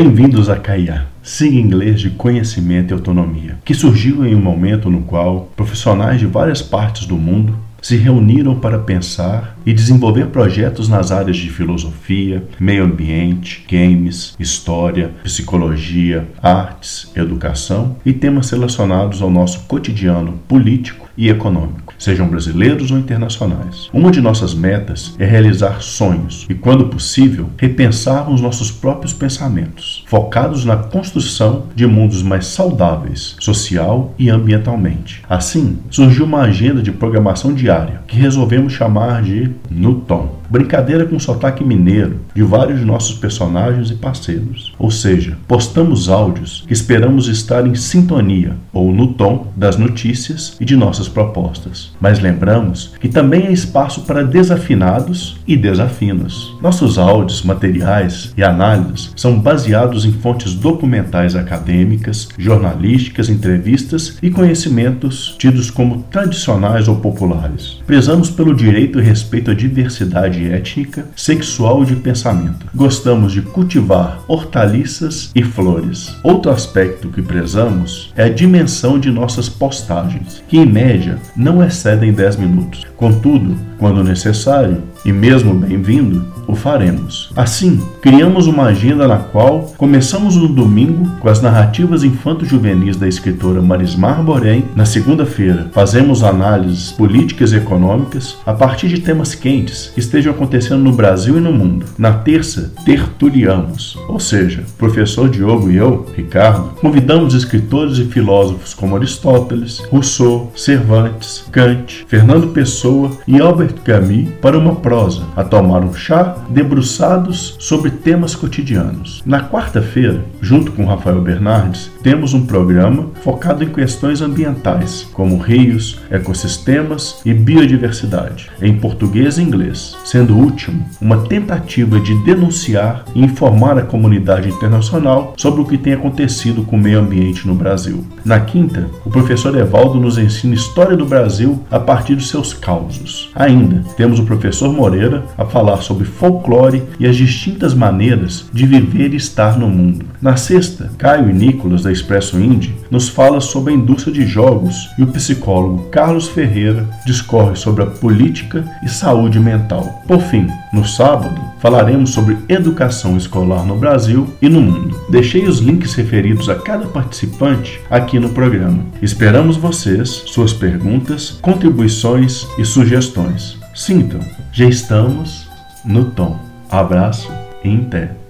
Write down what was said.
Bem-vindos a CAIA, Siga Inglês de Conhecimento e Autonomia, que surgiu em um momento no qual profissionais de várias partes do mundo se reuniram para pensar e desenvolver projetos nas áreas de filosofia, meio ambiente, games, história, psicologia, artes, educação e temas relacionados ao nosso cotidiano político e econômico, sejam brasileiros ou internacionais. Uma de nossas metas é realizar sonhos e, quando possível, repensarmos nossos próprios pensamentos, focados na construção de mundos mais saudáveis, social e ambientalmente. Assim, surgiu uma agenda de programação diária que resolvemos chamar de Nuton brincadeira com sotaque mineiro de vários de nossos personagens e parceiros. Ou seja, postamos áudios que esperamos estar em sintonia ou no tom das notícias e de nossas propostas. Mas lembramos que também há espaço para desafinados e desafinos. Nossos áudios, materiais e análises são baseados em fontes documentais acadêmicas, jornalísticas, entrevistas e conhecimentos tidos como tradicionais ou populares. Prezamos pelo direito e respeito à diversidade étnica, sexual e de pensamento. Gostamos de cultivar hortaliças e flores. Outro aspecto que prezamos é a dimensão de nossas postagens, que em média não excedem 10 minutos. Contudo, quando necessário e mesmo bem-vindo, o faremos. Assim, criamos uma agenda na qual começamos no domingo com as narrativas infanto-juvenis da escritora Marismar Borém. Na segunda-feira, fazemos análises políticas e econômicas a partir de temas quentes que estejam acontecendo no Brasil e no mundo. Na terça, tertuliamos, ou seja, professor Diogo e eu, Ricardo, convidamos escritores e filósofos como Aristóteles, Rousseau, Cervantes, Kant, Fernando Pessoa e Albert Camus para uma prosa, a tomar um chá debruçados sobre temas cotidianos. Na quarta-feira, junto com Rafael Bernardes, temos um programa focado em questões ambientais, como rios, ecossistemas e biodiversidade, em português e inglês, sendo o último uma tentativa de denunciar e informar a comunidade internacional sobre o que tem acontecido com o meio ambiente no Brasil. Na quinta, o professor Evaldo nos ensina história do Brasil a partir de seus causos. Ainda temos o professor Moreira a falar sobre folclore e as distintas maneiras de viver e estar no mundo. Na sexta, Caio e Nicolas da Expresso Indie nos fala sobre a indústria de jogos e o psicólogo Carlos Ferreira discorre sobre a política e saúde mental. Por fim, no sábado, falaremos sobre educação escolar no Brasil e no mundo. Deixei os links referidos a cada participante aqui no programa. Esperamos vocês, suas perguntas, contribuições e sugestões. Sintam, já estamos no tom. Abraço e pé.